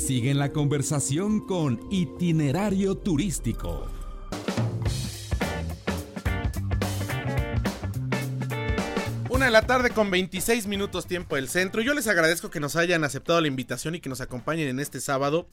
Sigue en la conversación con Itinerario Turístico. Una de la tarde con 26 minutos tiempo del centro. Yo les agradezco que nos hayan aceptado la invitación y que nos acompañen en este sábado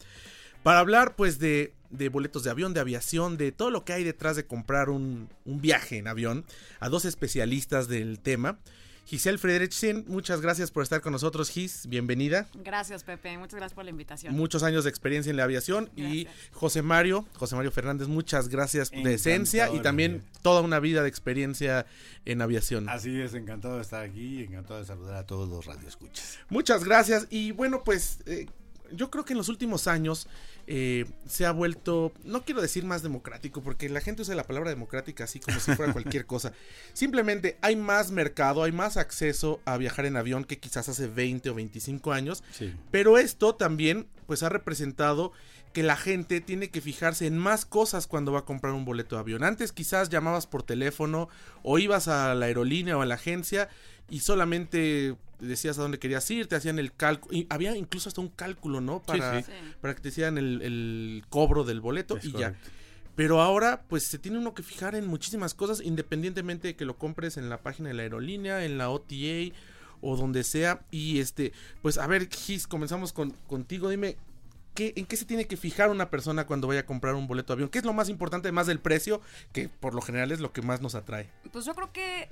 para hablar pues de, de boletos de avión, de aviación, de todo lo que hay detrás de comprar un, un viaje en avión a dos especialistas del tema. Giselle Friedrichsen, muchas gracias por estar con nosotros, Gis, bienvenida. Gracias, Pepe, muchas gracias por la invitación. Muchos años de experiencia en la aviación y José Mario, José Mario Fernández, muchas gracias de esencia y también toda una vida de experiencia en aviación. Así es, encantado de estar aquí, encantado de saludar a todos los radioescuchas. Muchas gracias y bueno, pues eh, yo creo que en los últimos años eh, se ha vuelto, no quiero decir más democrático, porque la gente usa la palabra democrática así como si fuera cualquier cosa. Simplemente hay más mercado, hay más acceso a viajar en avión que quizás hace 20 o 25 años. Sí. Pero esto también pues ha representado que la gente tiene que fijarse en más cosas cuando va a comprar un boleto de avión. Antes quizás llamabas por teléfono o ibas a la aerolínea o a la agencia y solamente decías a dónde querías ir, te hacían el cálculo, y había incluso hasta un cálculo, ¿no? Para, Sí. para que te hicieran el, el cobro del boleto Es y correcto. ya. Pero ahora, pues se tiene uno que fijar en muchísimas cosas, independientemente de que lo compres en la página de la aerolínea, en la OTA o donde sea. Y este, pues a ver, Gis, comenzamos con, contigo. Dime, ¿qué, ¿en qué se tiene que fijar una persona cuando vaya a comprar un boleto de avión? ¿Qué es lo más importante, además del precio, que por lo general es lo que más nos atrae? Pues yo creo que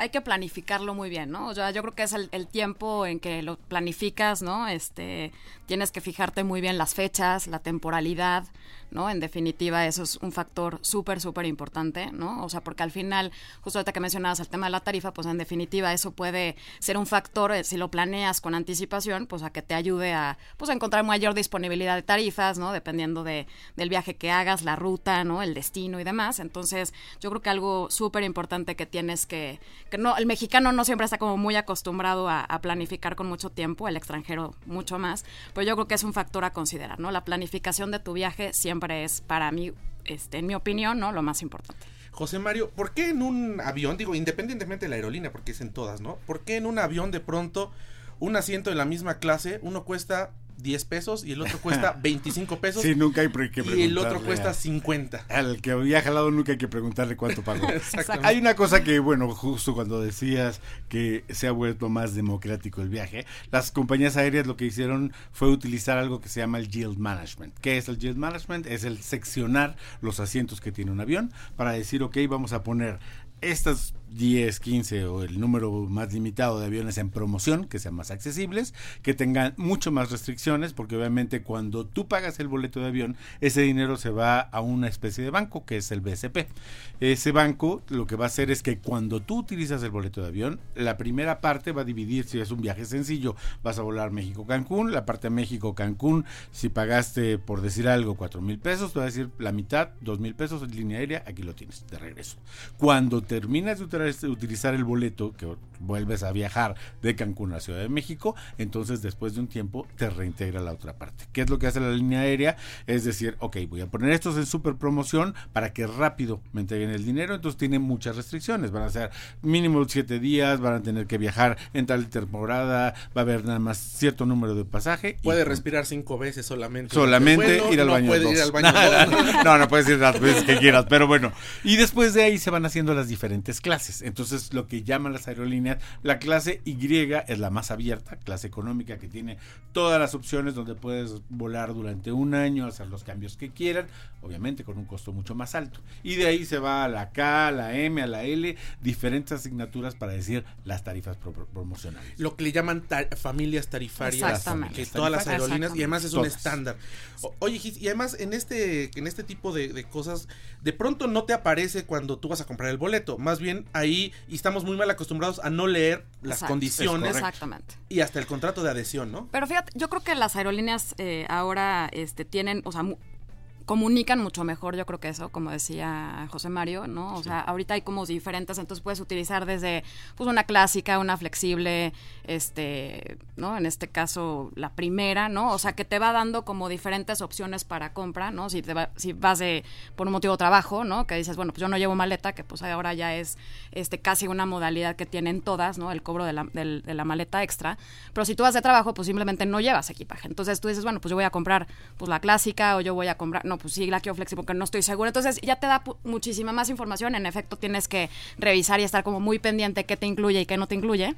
hay que planificarlo muy bien, ¿no? O sea, yo creo que es el, el tiempo en que lo planificas, ¿no? Este, tienes que fijarte muy bien las fechas, la temporalidad, ¿no? En definitiva, eso es un factor súper, súper importante, ¿no? O sea, porque al final, justo ahorita que mencionabas el tema de la tarifa, pues en definitiva eso puede ser un factor, eh, si lo planeas con anticipación, pues a que te ayude a, pues a encontrar mayor disponibilidad de tarifas, ¿no? Dependiendo de, del viaje que hagas, la ruta, ¿no? El destino y demás. Entonces, yo creo que algo súper importante que tienes que, que no, el mexicano no siempre está como muy acostumbrado a, planificar con mucho tiempo, el extranjero mucho más, pero yo creo que es un factor a considerar, ¿no? La planificación de tu viaje siempre es para mí, este, en mi opinión, ¿no? Lo más importante. José Mario, ¿por qué en un avión, digo, independientemente de la aerolínea, porque es en todas, ¿no? ¿Por qué en un avión de pronto un asiento de la misma clase, uno cuesta 10 pesos y el otro cuesta 25 pesos Sí, nunca hay que y el otro preguntarle cuesta a- 50? Al que viaja al lado nunca hay que preguntarle cuánto pagó. Hay una cosa que, bueno, justo cuando decías que se ha vuelto más democrático el viaje, las compañías aéreas lo que hicieron fue utilizar algo que se llama el yield management. ¿Qué es el yield management? Es el seccionar los asientos que tiene un avión para decir, ok, vamos a poner estas 10, 15 o el número más limitado de aviones en promoción, que sean más accesibles, que tengan mucho más restricciones, porque obviamente cuando tú pagas el boleto de avión, ese dinero se va a una especie de banco, que es el BSP. Ese banco lo que va a hacer es que cuando tú utilizas el boleto de avión, la primera parte va a dividir, si es un viaje sencillo, vas a volar México-Cancún, la parte México-Cancún, si pagaste, por decir algo, 4 mil pesos, te va a decir la mitad, 2 mil pesos en línea aérea, aquí lo tienes, de regreso. Cuando terminas de utilizar- utilizar el boleto, que vuelves a viajar de Cancún a Ciudad de México, entonces después de un tiempo te reintegra la otra parte. ¿Qué es lo que hace la línea aérea? Es decir, ok, voy a poner estos en super promoción para que rápido me entreguen el dinero, entonces tiene muchas restricciones, van a ser mínimo 7 días, van a tener que viajar en tal temporada, va a haber nada más cierto número de pasaje. Puede respirar cinco veces solamente. Solamente Bueno, ir al no baño. puede dos. ir al baño no, no puedes ir las veces que quieras, pero bueno. Y después de ahí se van haciendo las diferentes clases. Entonces, lo que llaman las aerolíneas, la clase Y es la más abierta, clase económica que tiene todas las opciones donde puedes volar durante un año, hacer los cambios que quieran, obviamente con un costo mucho más alto. Y de ahí se va a la K, a la M, a la L, diferentes asignaturas para decir las tarifas pro- promocionales. Lo que le llaman ta- familias tarifarias. Exactamente. Que todas las aerolíneas, y además es un estándar. O- oye, Gis, y además en este, en este tipo de, de cosas, de pronto no te aparece cuando tú vas a comprar el boleto. Más bien ahí, y estamos muy mal acostumbrados a no leer las Exacto. condiciones Exactamente. y hasta el contrato de adhesión, ¿no? Pero fíjate, yo creo que las aerolíneas eh, ahora este, tienen, o sea, comunican mucho mejor, yo creo que eso, como decía José Mario, ¿no? O sea, ahorita hay como diferentes, entonces puedes utilizar desde pues una clásica, una flexible, este, ¿no? En este caso la primera, ¿no? O sea, que te va dando como diferentes opciones para compra, ¿no? Si te va, si vas de por un motivo de trabajo, ¿no? Que dices, bueno, pues yo no llevo maleta, que pues ahora ya es este casi una modalidad que tienen todas, ¿no? El cobro de la, de la maleta extra, pero si tú vas de trabajo, pues simplemente no llevas equipaje. Entonces tú dices, bueno, pues yo voy a comprar pues la clásica o yo voy a comprar, no, pues sí, la quiero flexible porque no estoy segura. Entonces ya te da muchísima más información. En efecto, tienes que revisar y estar como muy pendiente qué te incluye y qué no te incluye.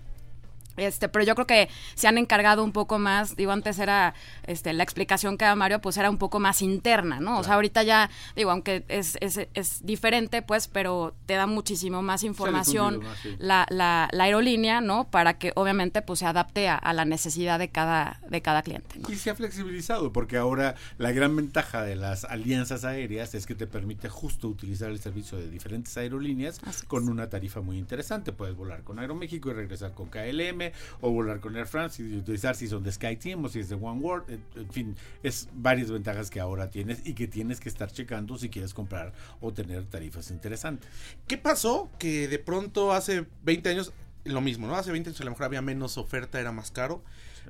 Este, pero yo creo que se han encargado un poco más, digo, antes era este, la explicación que daba Mario, pues era un poco más interna, ¿no? O sea, ahorita ya, digo, aunque es, es, es, diferente, pues, pero te da muchísimo más información la, la, la, aerolínea, ¿no? Para que obviamente pues se adapte a, a, la necesidad de cada, de cada cliente. Y se ha flexibilizado, porque ahora la gran ventaja de las alianzas aéreas es que te permite justo utilizar el servicio de diferentes aerolíneas con una tarifa muy interesante. Puedes volar con Aeroméxico y regresar con KLM o volar con Air France y utilizar si son de SkyTeam o si es de One World. En, fin, es varias ventajas que ahora tienes y que tienes que estar checando si quieres comprar o tener tarifas interesantes. ¿Qué pasó? Que de pronto hace 20 años, lo mismo, ¿no? Hace 20 años a lo mejor había menos oferta, era más caro.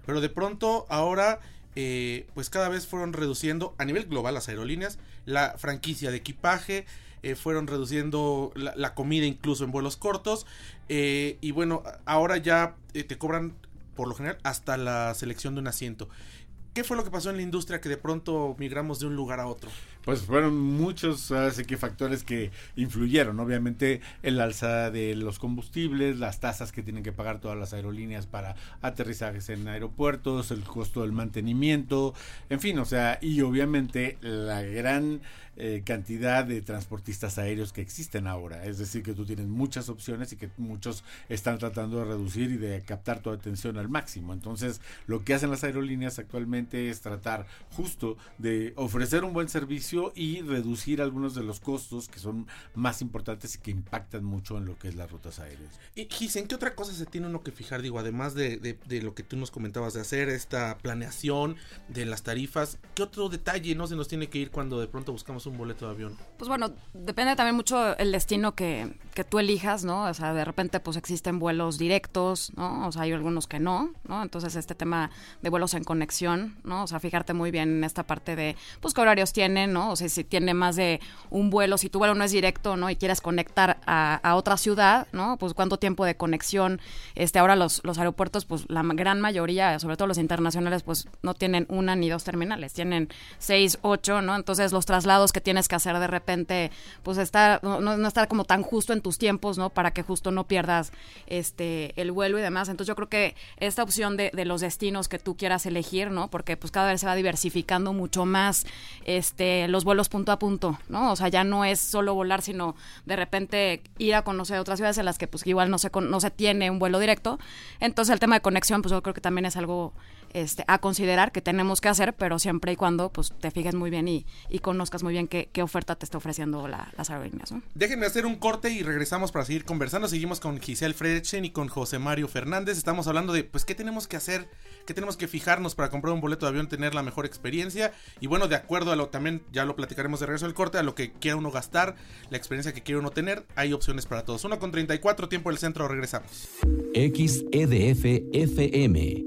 Pero de pronto ahora eh, pues cada vez fueron reduciendo a nivel global las aerolíneas, la franquicia de equipaje, eh, fueron reduciendo la, comida incluso en vuelos cortos. Eh, y bueno, ahora ya eh, te cobran por lo general hasta la selección de un asiento. ¿Qué fue lo que pasó en la industria que de pronto migramos de un lugar a otro? Pues fueron muchos que factores que influyeron. Obviamente el alza de los combustibles, las tasas que tienen que pagar todas las aerolíneas para aterrizajes en aeropuertos, el costo del mantenimiento, en fin, o sea, y obviamente la gran eh, cantidad de transportistas aéreos que existen ahora. Es decir, que tú tienes muchas opciones y que muchos están tratando de reducir y de captar tu atención al máximo. Entonces, lo que hacen las aerolíneas actualmente es tratar justo de ofrecer un buen servicio y reducir algunos de los costos que son más importantes y que impactan mucho en lo que es las rutas aéreas. Y Gis, ¿en qué otra cosa se tiene uno que fijar? Digo, además de, de, lo que tú nos comentabas de hacer, esta planeación de las tarifas, ¿qué otro detalle no se nos tiene que ir cuando de pronto buscamos un boleto de avión? Pues bueno, depende también mucho el destino que, que tú elijas, ¿no? O sea, de repente pues existen vuelos directos, ¿no? O sea, hay algunos que no, ¿no? Entonces este tema de vuelos en conexión, ¿no? O sea, fijarte muy bien en esta parte de, pues qué horarios tienen, ¿no? O sea, si tiene más de un vuelo, si tu vuelo no es directo, ¿no? Y quieres conectar a, otra ciudad, ¿no? Pues cuánto tiempo de conexión, este, ahora los, los aeropuertos, pues la gran mayoría, sobre todo los internacionales, pues no tienen una ni dos terminales, tienen seis, ocho, ¿no? Entonces los traslados que tienes que hacer de repente, pues estar, no, no, estar como tan justo en tus tiempos, ¿no? Para que justo no pierdas este el vuelo y demás. Entonces yo creo que esta opción de, de los destinos que tú quieras elegir, ¿no? Porque pues cada vez se va diversificando mucho más este los vuelos punto a punto, ¿no? O sea, ya no es solo volar, sino de repente ir a conocer otras ciudades en las que pues igual no se, no se tiene un vuelo directo. Entonces el tema de conexión, pues yo creo que también es algo este, a considerar que tenemos que hacer, pero siempre y cuando pues te fijes muy bien y, y conozcas muy bien qué, qué, oferta te está ofreciendo la, las aerolíneas. ¿no? Déjenme hacer un corte y regresamos para seguir conversando. Seguimos con Giselle Fredchen y con José Mario Fernández. Estamos hablando de pues qué tenemos que hacer, qué tenemos que fijarnos para comprar un boleto de avión, tener la mejor experiencia. Y bueno, de acuerdo a lo también, ya lo platicaremos de regreso del corte, a lo que quiera uno gastar, la experiencia que quiera uno tener, hay opciones para todos. Uno con 34, tiempo del centro, regresamos. XEDF FM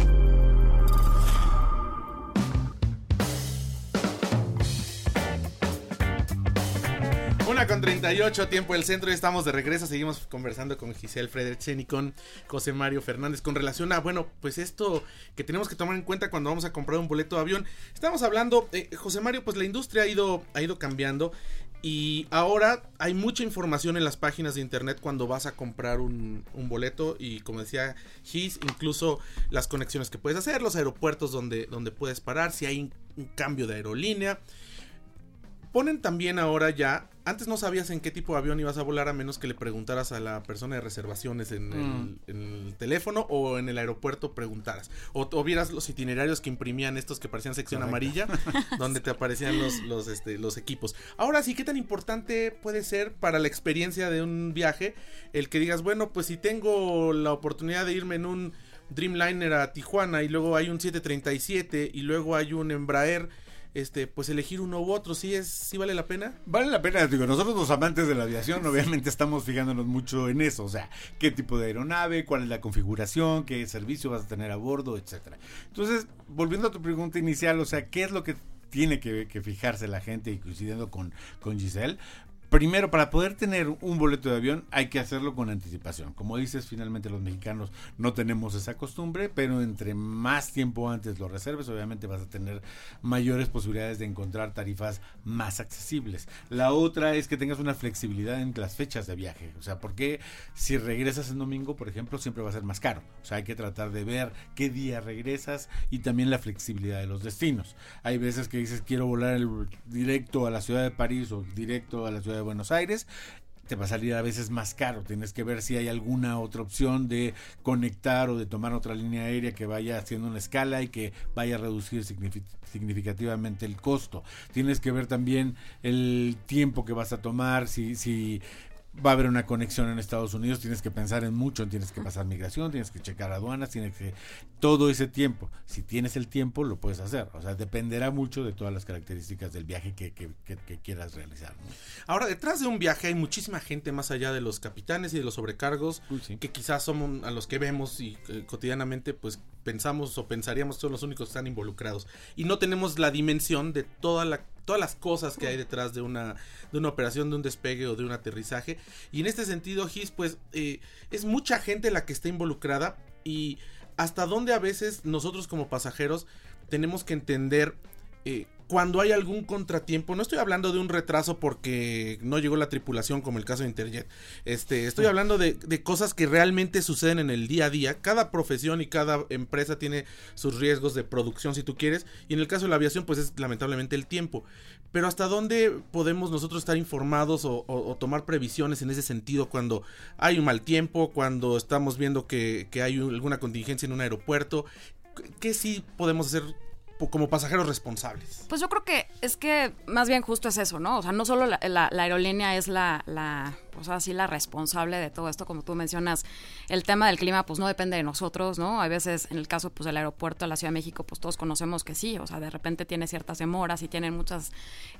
38, tiempo del centro, y estamos de regreso, seguimos conversando con Giselle Frederiksen y con José Mario Fernández con relación a, bueno, pues esto que tenemos que tomar en cuenta cuando vamos a comprar un boleto de avión. Estamos hablando, eh, José Mario, pues la industria ha ido, ha ido cambiando y ahora hay mucha información en las páginas de internet cuando vas a comprar un, un boleto y como decía Gis, incluso las conexiones que puedes hacer, los aeropuertos donde, donde puedes parar, si hay un cambio de aerolínea. Ponen también ahora ya antes no sabías en qué tipo de avión ibas a volar a menos que le preguntaras a la persona de reservaciones en, el, Mm. en el teléfono o en el aeropuerto preguntaras. O, o vieras los itinerarios que imprimían estos que parecían sección Correcto. amarilla, donde te aparecían los, los, este, los equipos. Ahora sí, ¿qué tan importante puede ser para la experiencia de un viaje el que digas, bueno, pues si tengo la oportunidad de irme en un Dreamliner a Tijuana y luego hay un 737 y luego hay un Embraer, este, pues elegir uno u otro, ¿sí, es, sí vale la pena? Vale la pena, digo, nosotros los amantes de la aviación obviamente estamos fijándonos mucho en eso, o sea, qué tipo de aeronave, cuál es la configuración, qué servicio vas a tener a bordo, etcétera. Entonces, volviendo a tu pregunta inicial, o sea, ¿qué es lo que tiene que, fijarse la gente y coincidiendo con, con Giselle? Primero, para poder tener un boleto de avión hay que hacerlo con anticipación. Como dices, finalmente los mexicanos no tenemos esa costumbre, pero entre más tiempo antes lo reserves, obviamente vas a tener mayores posibilidades de encontrar tarifas más accesibles. La otra es que tengas una flexibilidad en las fechas de viaje. O sea, porque si regresas en domingo, por ejemplo, siempre va a ser más caro. O sea, hay que tratar de ver qué día regresas y también la flexibilidad de los destinos. Hay veces que dices quiero volar el- directo a la ciudad de París o directo a la ciudad de Buenos Aires te va a salir a veces más caro. Tienes que ver si hay alguna otra opción de conectar o de tomar otra línea aérea que vaya haciendo una escala y que vaya a reducir signifi- significativamente el costo. Tienes que ver también el tiempo que vas a tomar, si, si va a haber una conexión en Estados Unidos, tienes que pensar en mucho, tienes que pasar migración, tienes que checar aduanas, tienes que todo ese tiempo. Si tienes el tiempo, lo puedes hacer. O sea, dependerá mucho de todas las características del viaje que, que- que- que quieras realizar. ¿no? Ahora, detrás de un viaje hay muchísima gente más allá de los capitanes y de los sobrecargos, sí. que quizás somos a los que vemos y eh, cotidianamente pues pensamos o pensaríamos que son los únicos que están involucrados. Y no tenemos la dimensión de toda la, todas las cosas que hay detrás de una, de una operación, de un despegue o de un aterrizaje. Y en este sentido, Gis, pues eh, es mucha gente la que está involucrada y hasta dónde a veces nosotros como pasajeros tenemos que entender eh, cuando hay algún contratiempo, no estoy hablando de un retraso porque no llegó la tripulación como el caso de Interjet, este, estoy hablando de, de cosas que realmente suceden en el día a día, cada profesión y cada empresa tiene sus riesgos de producción si tú quieres, y en el caso de la aviación pues es lamentablemente el tiempo, pero hasta dónde podemos nosotros estar informados o, o- o tomar previsiones en ese sentido cuando hay un mal tiempo, cuando estamos viendo que, que hay un- alguna contingencia en un aeropuerto, ¿qué- ¿qué sí podemos hacer como pasajeros responsables? Pues yo creo que es que más bien justo es eso, ¿no? O sea, no solo la, la- aerolínea es la, la, pues así la responsable de todo esto, como tú mencionas, el tema del clima pues no depende de nosotros, ¿no? Hay veces, en el caso pues del aeropuerto de la Ciudad de México, pues todos conocemos que sí, o sea, de repente tiene ciertas demoras y tienen muchas,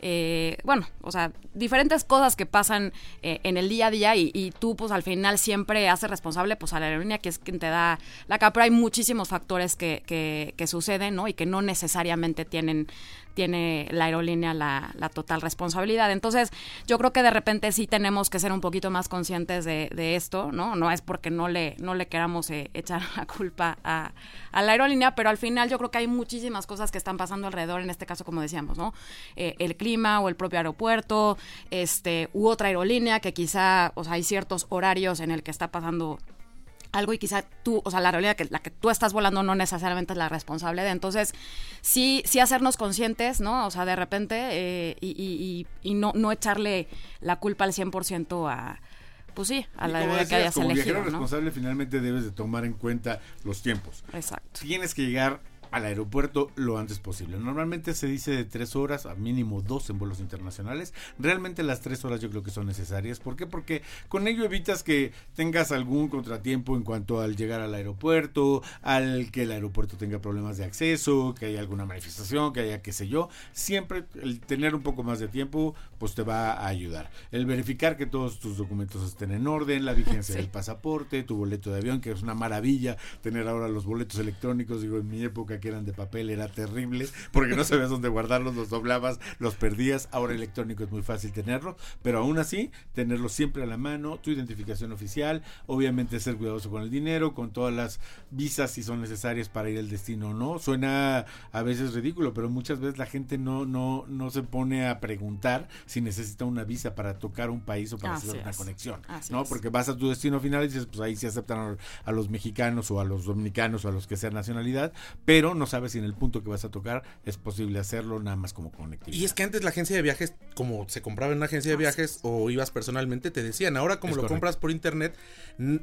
eh, bueno, o sea, diferentes cosas que pasan eh, en el día a día y, tú pues al final siempre haces responsable pues a la aerolínea que es quien te da la cara, pero hay muchísimos factores que, que, que suceden, ¿no? Y que no necesariamente tienen tiene la aerolínea la, la total responsabilidad. Entonces, yo creo que de repente sí tenemos que ser un poquito más conscientes de, de esto, ¿no? No es porque no le, no le queramos eh, echar la culpa a, la aerolínea, pero al final yo creo que hay muchísimas cosas que están pasando alrededor, en este caso, como decíamos, ¿no? Eh, el clima o el propio aeropuerto, este, u otra aerolínea que quizá, o sea, hay ciertos horarios en el que está pasando algo y quizá tú, o sea, la aerolínea que la que tú estás volando no necesariamente es la responsable de. Entonces, sí, sí hacernos conscientes, ¿no? O sea, de repente, eh, y, y, y, y no, no echarle la culpa al 100% a, pues sí, a la como aerolínea que hayas como elegido, viajero ¿no? responsable finalmente debes de tomar en cuenta los tiempos. Exacto. Tienes que llegar al aeropuerto lo antes posible. Normalmente se dice de tres horas a mínimo dos en vuelos internacionales. Realmente las tres horas yo creo que son necesarias. ¿Por qué? Porque con ello evitas que tengas algún contratiempo en cuanto al llegar al aeropuerto, al que el aeropuerto tenga problemas de acceso, que haya alguna manifestación, que haya qué sé yo. Siempre el tener un poco más de tiempo pues te va a ayudar. El verificar que todos tus documentos estén en orden, la vigencia Sí. del pasaporte, tu boleto de avión, que es una maravilla tener ahora los boletos electrónicos. Digo, en mi época que eran de papel era terrible porque no sabías dónde guardarlos, los doblabas, los perdías. Ahora electrónico es muy fácil tenerlo, pero aún así, tenerlo siempre a la mano, tu identificación oficial, obviamente ser cuidadoso con el dinero, con todas las visas si son necesarias para ir al destino o no. Suena a veces ridículo, pero muchas veces la gente no, no, no se pone a preguntar si necesita una visa para tocar un país o para Así hacer una es. conexión. Así ¿no? es. Porque vas a tu destino final y dices, pues ahí sí aceptan a, a los mexicanos o a los dominicanos o a los que sean nacionalidad, pero pero no sabes si en el punto que vas a tocar es posible hacerlo nada más como conectividad. Y es que antes la agencia de viajes, como se compraba en una agencia de viajes o ibas personalmente, te decían, ahora como Es lo correcto. compras por internet,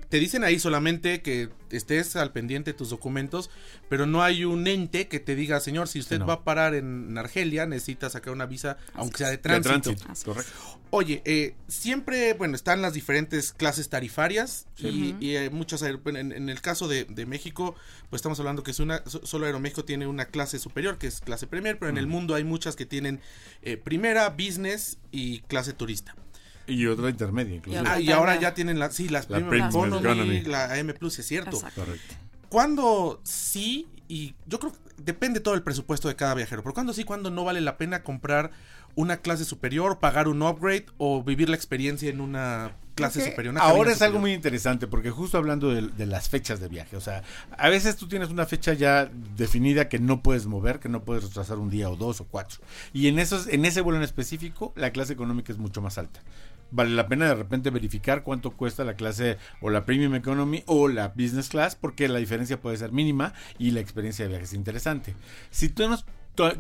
te dicen ahí solamente que estés al pendiente de tus documentos, pero no hay un ente que te diga, señor, si usted no. va a parar en Argelia, necesita sacar una visa, aunque sea de De tránsito. correcto. Oye, eh, siempre, bueno, están las diferentes clases tarifarias y, y, eh, muchas, bueno, en, en el caso de, de México, pues estamos hablando que es una, so- solo Aeroméxico tiene una clase superior, que es clase Premier, pero en el mundo hay muchas que tienen eh, primera, business y clase turista. Y otra intermedia, incluso. Ah, y ahora ya tienen la, sí, las La Premium Economy, Economy. la AM Plus, es cierto. Correcto. ¿Cuándo sí? Y yo creo que depende todo el presupuesto de cada viajero, pero ¿cuándo sí, cuándo no vale la pena comprar una clase superior, pagar un upgrade o vivir la experiencia en una clase superior? una Ahora es algo muy interesante porque justo hablando de, de las fechas de viaje, o sea, a veces tú tienes una fecha ya definida que no puedes mover, que no puedes retrasar un día o dos o cuatro. Y en esos, en ese vuelo en específico, la clase económica es mucho más alta. Vale la pena de repente verificar cuánto cuesta la clase o la Premium Economy o la Business Class porque la diferencia puede ser mínima y la experiencia de viaje es interesante. Si tú nos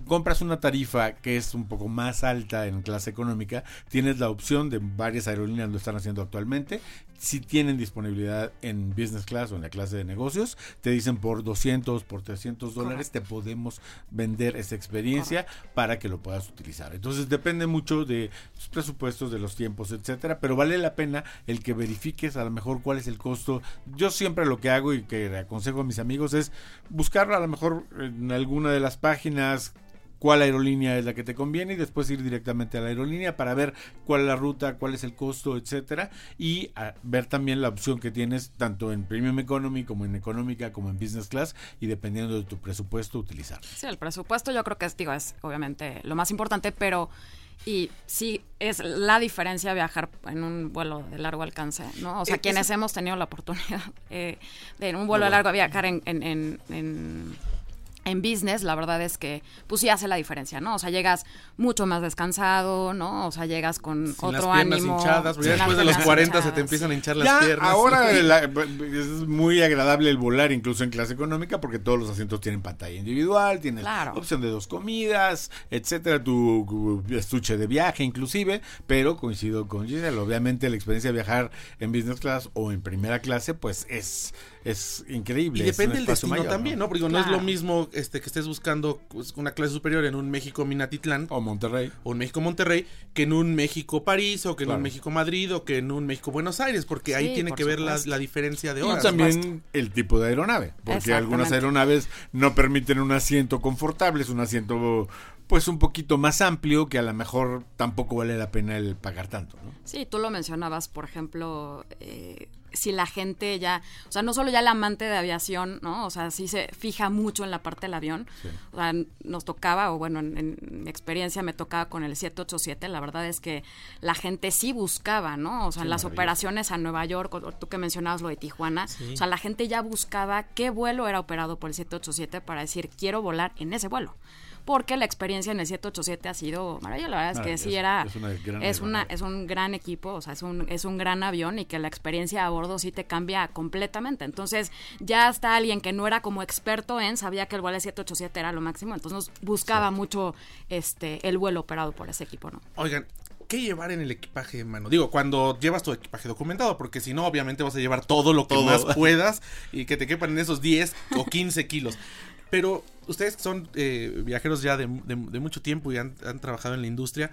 compras una tarifa que es un poco más alta en clase económica, tienes la opción de varias aerolíneas lo están haciendo actualmente. Si tienen disponibilidad en business class o en la clase de negocios, te dicen por 200, por 300 dólares te podemos vender esa experiencia para que lo puedas utilizar. Entonces depende mucho de tus presupuestos, de los tiempos, etcétera, pero vale la pena el que verifiques a lo mejor cuál es el costo. Yo siempre lo que hago y que aconsejo a mis amigos es buscar a lo mejor en alguna de las páginas cuál aerolínea es la que te conviene y después ir directamente a la aerolínea para ver cuál es la ruta, cuál es el costo, etcétera y a ver también la opción que tienes tanto en Premium Economy como en Económica como en Business Class y dependiendo de tu presupuesto utilizar. Sí, el presupuesto yo creo que es, digo, es obviamente lo más importante, pero y sí es la diferencia viajar en un vuelo de largo alcance, ¿no? O sea, Eh, quienes hemos tenido la oportunidad eh, de en un vuelo de largo viajar en, en, en, en- en business, la verdad es que pues sí hace la diferencia, ¿no? O sea, llegas mucho más descansado, ¿no? O sea, llegas con Sin otro las piernas ánimo. hinchadas, porque ya después de los piernas 40 se te empiezan a hinchar las Ya, piernas. ahora la- es muy agradable el volar incluso en clase económica porque todos los asientos tienen pantalla individual, tienes Claro. opción de dos comidas, etcétera, tu estuche de viaje inclusive, pero coincido con Giselle, obviamente la experiencia de viajar en business class o en primera clase pues es es increíble. Y depende del destino mayor, también, ¿no? Porque digo, no es lo mismo este que estés buscando pues, una clase superior en un México Minatitlán O Monterrey. o en México Monterrey que en un México París o que en Claro. un México Madrid o que en un México Buenos Aires, porque ahí tiene por que ver la, la diferencia de Y horas. también el tipo de aeronave, porque algunas aeronaves no permiten un asiento confortable, es un asiento pues un poquito más amplio que a lo mejor tampoco vale la pena el pagar tanto, ¿no? Sí, tú lo mencionabas, por ejemplo, eh, si la gente ya, o sea, no solo ya el amante de aviación, ¿no? O sea, sí se fija mucho en la parte del avión. O sea, nos tocaba, o bueno, en, en mi experiencia me tocaba con el 787, la verdad es que la gente sí buscaba, ¿no? O sea, en las operaciones a Nueva York, o tú que mencionabas lo de Tijuana, o sea, la gente ya buscaba qué vuelo era operado por el 787 para decir, quiero volar en ese vuelo. Porque la experiencia en el 787 ha sido maravillosa. La verdad es que sí era. Es una gran es, una, aeronave. es un gran equipo, o sea, es un, es un gran avión y que la experiencia a bordo sí te cambia completamente. Entonces, ya hasta alguien que no era como experto en, sabía que el vuelo 787 era lo máximo, entonces buscaba mucho este el vuelo operado por ese equipo, ¿no? Oigan, ¿qué llevar en el equipaje, mano? Digo, cuando llevas tu equipaje documentado, porque si no, obviamente vas a llevar todo lo que Todo. más puedas y que te quepan en esos 10 o 15 kilos. Pero ustedes son eh, viajeros ya de, de- de mucho tiempo y han, trabajado en la industria,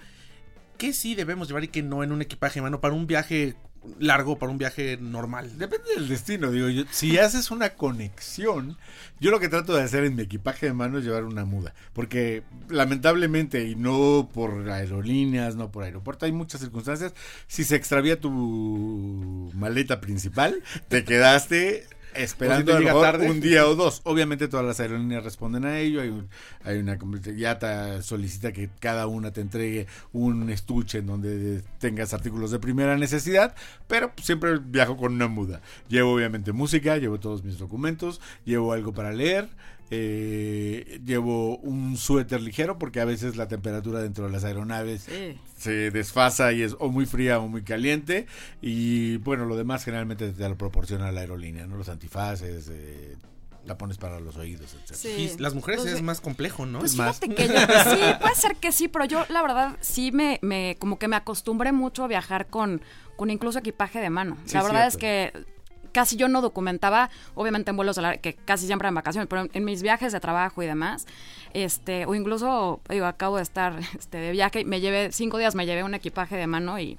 ¿qué sí debemos llevar y qué no en un equipaje, mano? Para un viaje largo, para un viaje normal. Depende del destino, digo yo. Si haces una conexión, yo lo que trato de hacer en mi equipaje de mano es llevar una muda. Porque lamentablemente, y no por aerolíneas, no por aeropuerto, hay muchas circunstancias. Si se extravía tu maleta principal, te quedaste esperando a mejor tarde. un día o dos. Obviamente todas las aerolíneas responden a ello. Hay, un- hay una ya te solicita que cada una te entregue un estuche en donde tengas artículos de primera necesidad, pero siempre viajo con una muda. Llevo obviamente música, llevo todos mis documentos, llevo algo para leer. Eh, llevo un suéter ligero porque a veces la temperatura dentro de las aeronaves Sí. se desfasa y es o muy fría o muy caliente y bueno lo demás generalmente te lo proporciona la aerolínea no los antifaces eh, la pones para los oídos, etc. Sí. Y las mujeres Entonces, es más complejo, ¿no? Pues es más. que yo, sí, puede ser que sí, pero yo la verdad sí me, me como que me acostumbré mucho a viajar con, con incluso equipaje de mano. Sí, la verdad cierto. es que casi yo no documentaba, obviamente en vuelos de la- que casi siempre en vacaciones, pero en, en mis viajes de trabajo y demás, este, o incluso, digo, acabo de estar este, de viaje, me llevé, cinco días me llevé un equipaje de mano y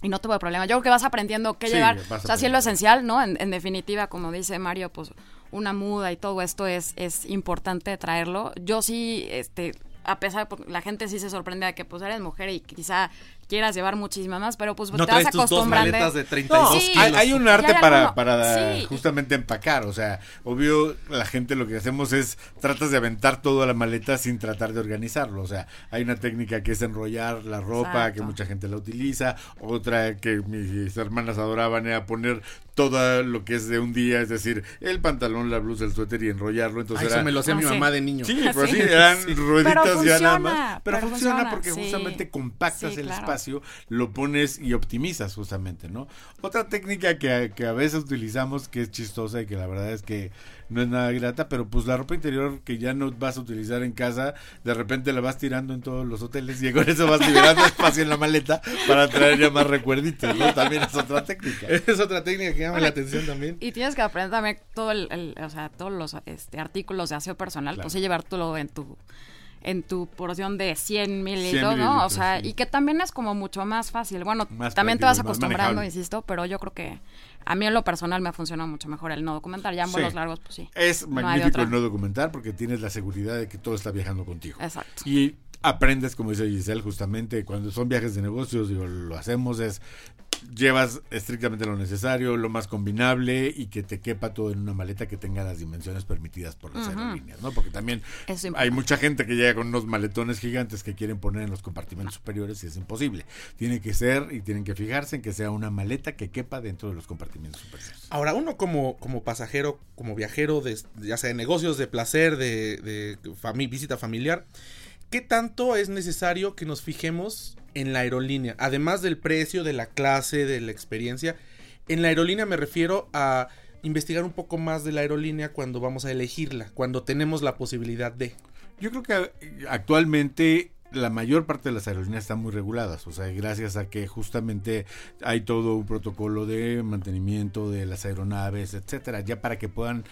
y no tuve problema. Yo creo que vas aprendiendo qué Sí, llevar. O sea, sí es lo esencial, ¿no? En, en definitiva, como dice Mario, pues una muda y todo esto es, es importante traerlo. Yo sí, este, a pesar, porque la gente sí se sorprende de que pues eres mujer y quizá quieras llevar muchísimas más, pero pues No te vas dos acostumbrando. maletas de 32 Sí. kilos. Hay, hay un arte hay para, alguno- para sí. justamente empacar, o sea, obvio la gente lo que hacemos es tratas de aventar toda la maleta sin tratar de organizarlo, o sea, hay una técnica que es enrollar la ropa, Exacto. que mucha gente la utiliza, otra que mis hermanas adoraban era poner todo lo que es de un día, es decir, el pantalón, la blusa, el suéter y enrollarlo, entonces Ay, era eso me lo hacía Ah, mi sí. mamá de niño. Sí, pues Sí. sí, eran Sí. rueditas Pero ya nada más. Pero, pero funciona, funciona, porque sí. justamente compactas Sí, el claro. espacio, lo pones y optimizas justamente, ¿no? Otra técnica que, que a veces utilizamos que es chistosa y que la verdad es que no es nada grata, pero pues la ropa interior que ya no vas a utilizar en casa, de repente la vas tirando en todos los hoteles y con eso vas liberando espacio en la maleta para traer ya más recuerditos, ¿no? También es otra técnica. Es otra técnica que llama Bueno, la atención también. Y tienes que aprender también todo el, el- o sea, todos los este, artículos de aseo personal, Claro. pues sí llevártelo en tu en tu porción de 100 mililitros, 100 ¿no? O sea, sí. y que también es como mucho más fácil. Bueno, Más también te vas acostumbrando, manejable. insisto, pero yo creo que a mí en lo personal me funciona mucho mejor el no documentar. Ya en Sí. vuelos largos, pues sí. Es No magnífico el no documentar porque tienes la seguridad de que todo está viajando contigo. Exacto. Y aprendes, como dice Giselle, justamente cuando son viajes de negocios, digo, lo hacemos es llevas estrictamente lo necesario, lo más combinable y que te quepa todo en una maleta que tenga las dimensiones permitidas por las aerolíneas, ¿no? Porque también hay mucha gente que llega con unos maletones gigantes que quieren poner en los compartimentos superiores y es imposible. Tiene que ser y tienen que fijarse en que sea una maleta que quepa dentro de los compartimentos superiores. Ahora, uno como, como pasajero, como viajero, de, ya sea de negocios, de placer, de, de fami- visita familiar, ¿qué tanto es necesario que nos fijemos en la aerolínea? Además del precio, de la clase, de la experiencia. En la aerolínea me refiero a investigar un poco más de la aerolínea cuando vamos a elegirla, cuando tenemos la posibilidad de. Yo creo que eh, actualmente la mayor parte de las aerolíneas están muy reguladas, o sea, gracias a que justamente hay todo un protocolo de mantenimiento de las aeronaves, etcétera, ya para que puedan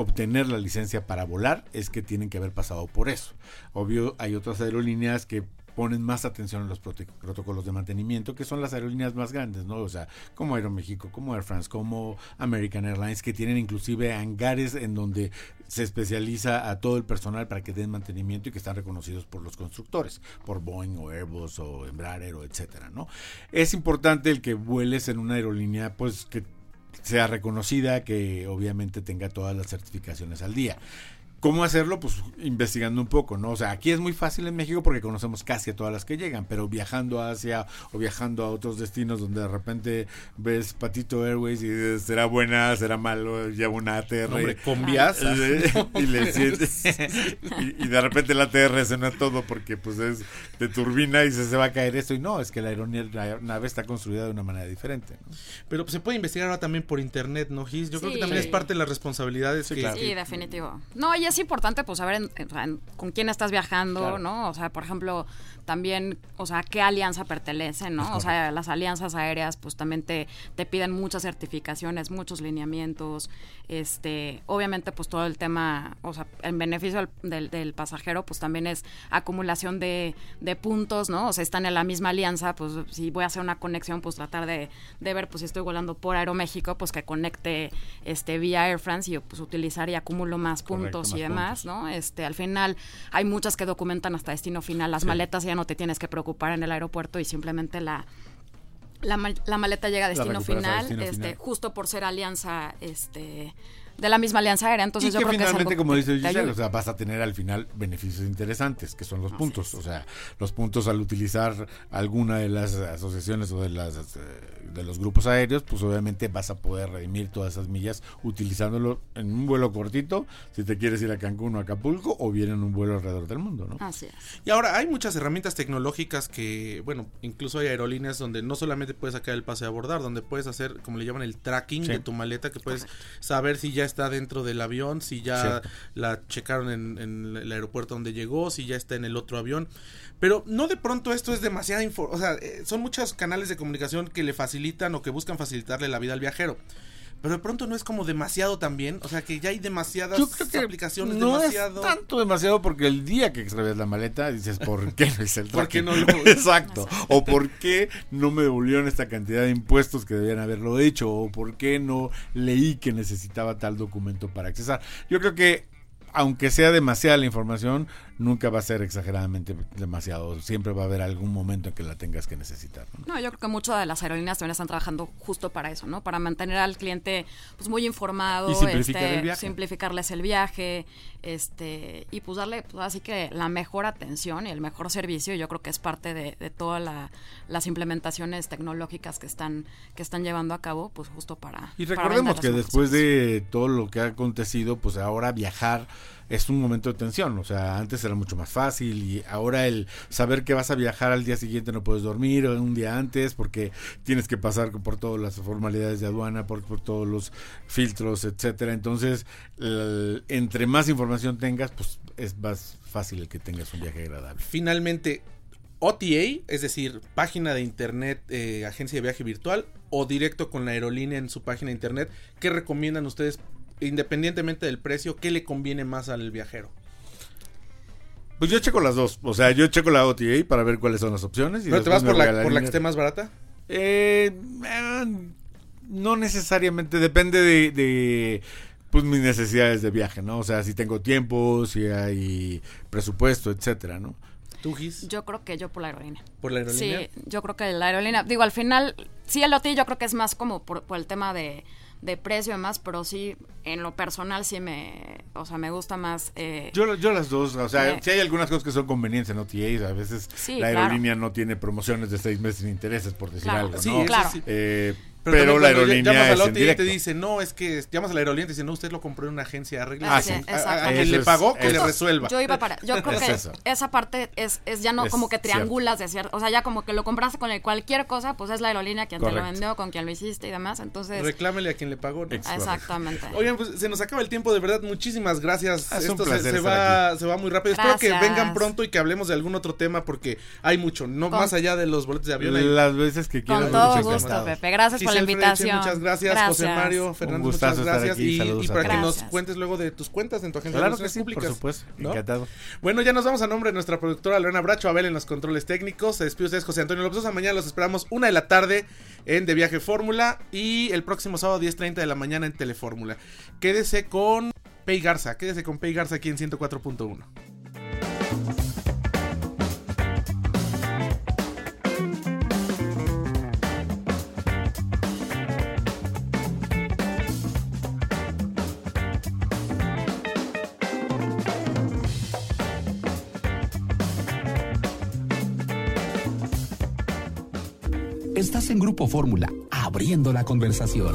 obtener la licencia para volar es que tienen que haber pasado por eso. Obvio, hay otras aerolíneas que ponen más atención a los protocolos de mantenimiento, que son las aerolíneas más grandes, ¿no? O sea, como Aeroméxico, como Air France, como American Airlines, que tienen inclusive hangares en donde se especializa a todo el personal para que den mantenimiento y que están reconocidos por los constructores, por Boeing o Airbus o Embraer o etcétera, ¿no? Es importante el que vueles en una aerolínea, pues que sea reconocida, que obviamente tenga todas las certificaciones al día. ¿Cómo hacerlo? Pues investigando un poco, ¿no? O sea, aquí es muy fácil en México porque conocemos casi a todas las que llegan, pero viajando a Asia o viajando a otros destinos donde de repente ves Patito Airways y dices, será buena, será malo, lleva una ATR. Hombre, con viasa. y, le sientes- y, y de repente la ATR suena todo porque pues es de turbina y se, se va a caer esto y no, es que la aeronave está construida de una manera diferente. ¿no? Pero se puede investigar ahora también por internet, ¿no, Gis? Yo creo que Sí. también es parte de las responsabilidades Sí, que, claro. Sí, definitivo. No, y es importante pues saber en- con quién estás viajando, Claro. ¿no? O sea, por ejemplo, también, o sea, a qué alianza pertenece, ¿no? O sea, las alianzas aéreas pues también te, te piden muchas certificaciones, muchos lineamientos, este, obviamente pues todo el tema, o sea, en beneficio del, del- del pasajero pues también es acumulación de, de puntos, ¿no? O sea, están en la misma alianza, pues si voy a hacer una conexión, pues tratar de, de ver, pues si estoy volando por Aeroméxico, pues que conecte este vía Air France y yo pues utilizar y acumulo más Correcto, puntos más y demás, ¿no? Este, al final hay muchas que documentan hasta destino final, las Sí. maletas ya no te tienes que preocupar en el aeropuerto y simplemente la la, mal- la maleta llega a destino final, destino este, final. justo por ser alianza, este, de la misma alianza aérea. Entonces y yo que creo que es finalmente, algo como que dice Giselle, o sea, vas a tener al final beneficios interesantes, que son los Así puntos. es. O sea, los puntos al utilizar alguna de las asociaciones o de las eh, de los grupos aéreos, pues obviamente vas a poder redimir todas esas millas utilizándolo en un vuelo cortito, si te quieres ir a Cancún o a Acapulco, o bien en un vuelo alrededor del mundo, ¿no? Así es. Y ahora hay muchas herramientas tecnológicas que, bueno, incluso hay aerolíneas donde no solamente puedes sacar el pase a abordar, donde puedes hacer, como le llaman, el tracking Sí. de tu maleta, que puedes saber si ya está dentro del avión, si ya la checaron en, en, el aeropuerto donde llegó, si ya está en el otro avión. Pero no de pronto esto es demasiada información, o sea, eh, son muchos canales de comunicación que le facilitan o que buscan facilitarle la vida al viajero pero de pronto no es como demasiado también, o sea que ya hay demasiadas Yo creo que aplicaciones no demasiado. Es tanto demasiado porque el día que extravías la maleta dices, ¿por qué no hice el ¿Por qué no lo Exacto. O ¿por qué no me devolvieron esta cantidad de impuestos que debían haberlo hecho? O ¿por qué no leí que necesitaba tal documento para accesar? Yo creo que aunque sea demasiada la información, nunca va a ser exageradamente demasiado. Siempre va a haber algún momento en que la tengas que necesitar. No, yo creo que muchas de las aerolíneas también están trabajando justo para eso, ¿no? Para mantener al cliente pues muy informado, y simplificar este, el viaje. simplificarles el viaje, este, y pues darle pues, así que la mejor atención y el mejor servicio. Yo creo que es parte de, de todas las implementaciones tecnológicas que están que están llevando a cabo, pues justo para. Y recordemos que después de todo lo que ha acontecido, pues ahora viajar es un momento de tensión. O sea, antes era mucho más fácil y ahora el saber que vas a viajar al día siguiente no puedes dormir o un día antes porque tienes que pasar por todas las formalidades de aduana, por, todos los filtros, etcétera. Entonces, entre más información tengas, pues es más fácil el que tengas un viaje agradable. Finalmente, OTA, es decir, página de internet, eh, agencia de viaje virtual, o directo con la aerolínea en su página de internet, ¿qué recomiendan ustedes, independientemente del precio, qué le conviene más al viajero? Pues yo checo las dos. O sea, yo checo la OTA para ver cuáles son las opciones. Y ¿Pero te vas por la, por la que esté más barata? Eh, eh, no necesariamente, depende de, de, pues mis necesidades de viaje, ¿no? O sea, si tengo tiempo, si hay presupuesto, etcétera, ¿no? ¿Tú, Gis? Yo creo que yo por la aerolínea. ¿Por la aerolínea? Sí, yo creo que la aerolínea, digo, al final, sí el OTI yo creo que es más como por, por el tema de, de precio y demás, pero sí, en lo personal sí me, o sea, me gusta más... eh, Yo, yo las dos, o sea, Eh. si hay algunas cosas que son conveniencia en OTAs, a veces Sí, la claro. aerolínea no tiene promociones de seis meses sin intereses, por decir Claro. algo, Sí, ¿no? eso Claro. sí. Eh, Pero, la aerolínea llamas a es la en OTA y te dice, no, es que llamas a la aerolínea y te dice, no, usted lo compró en una agencia, arregle. Ah, sí, a, quien le es- pagó, que le resuelva. Yo iba para, yo creo Es que eso. esa parte es, es ya no Es como que cierto. triangulas de cierto, o sea, ya como que lo compraste con el cualquier cosa, pues es la aerolínea quien te lo vendió, con quien lo hiciste y demás, entonces, Reclámele a quien le pagó. exactamente. Oigan, pues se nos acaba el tiempo, de verdad, muchísimas gracias. Ah, es un Esto se, placer se va, se va muy rápido. Espero que vengan pronto y que hablemos de algún otro tema porque hay mucho, no Con- más allá de los boletos de avión. Las veces que quieras. Con todo gusto. Pepe. Gracias por la Freche, invitación. muchas gracias, José Mario, Fernando, muchas gustazo estar gracias. aquí, Y, saludos y para que nos cuentes luego de tus cuentas en tu agencia Claro de relaciones sí, por públicas. supuesto. ¿no? Encantado. Bueno, ya nos vamos a nombre de nuestra productora Lorena Bracho, Abel en los controles técnicos. Se despide ustedes, José Antonio López. Mañana los esperamos una de la tarde en De Viaje Fórmula y el próximo sábado 10.30 de la mañana en Telefórmula. Quédese con Pei Garza, quédese con Pei Garza aquí en 104.1. en Grupo Fórmula, abriendo la conversación.